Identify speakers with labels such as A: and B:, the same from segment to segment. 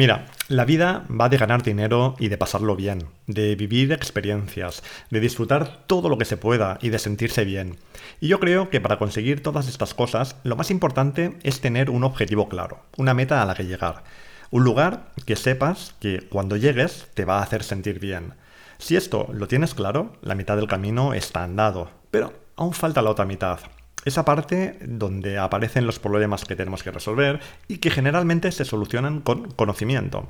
A: Mira, la vida va de ganar dinero y de pasarlo bien, de vivir experiencias, de disfrutar todo lo que se pueda y de sentirse bien. Y yo creo que para conseguir todas estas cosas, lo más importante es tener un objetivo claro, una meta a la que llegar. Un lugar que sepas que cuando llegues te va a hacer sentir bien. Si esto lo tienes claro, la mitad del camino está andado, pero aún falta la otra mitad, esa parte donde aparecen los problemas que tenemos que resolver y que generalmente se solucionan con conocimiento.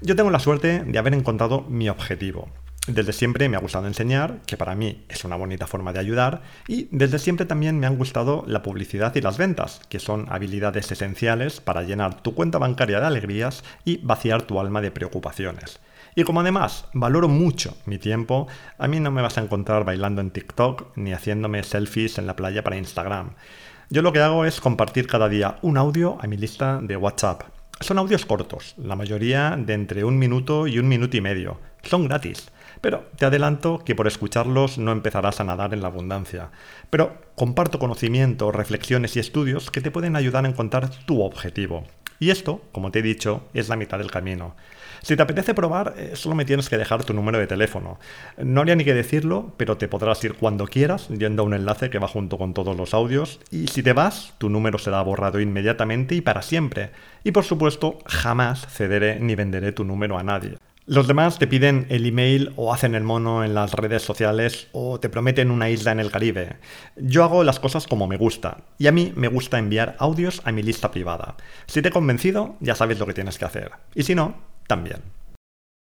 A: Yo tengo la suerte de haber encontrado mi objetivo. Desde siempre me ha gustado enseñar, que para mí es una bonita forma de ayudar, y desde siempre también me han gustado la publicidad y las ventas, que son habilidades esenciales para llenar tu cuenta bancaria de alegrías y vaciar tu alma de preocupaciones. Y como además valoro mucho mi tiempo, a mí no me vas a encontrar bailando en TikTok ni haciéndome selfies en la playa para Instagram. Yo lo que hago es compartir cada día un audio a mi lista de WhatsApp. Son audios cortos, la mayoría de entre un minuto y un minuto y medio. Son gratis. Pero te adelanto que por escucharlos no empezarás a nadar en la abundancia. Pero comparto conocimiento, reflexiones y estudios que te pueden ayudar a encontrar tu objetivo. Y esto, como te he dicho, es la mitad del camino. Si te apetece probar, eh, solo me tienes que dejar tu número de teléfono. No habría ni que decirlo, pero te podrás ir cuando quieras yendo a un enlace que va junto con todos los audios. Y si te vas, tu número será borrado inmediatamente y para siempre. Y por supuesto, jamás cederé ni venderé tu número a nadie. Los demás te piden el email o hacen el mono en las redes sociales o te prometen una isla en el Caribe. Yo hago las cosas como me gusta y a mí me gusta enviar audios a mi lista privada. Si te he convencido, ya sabes lo que tienes que hacer. Y si no, también.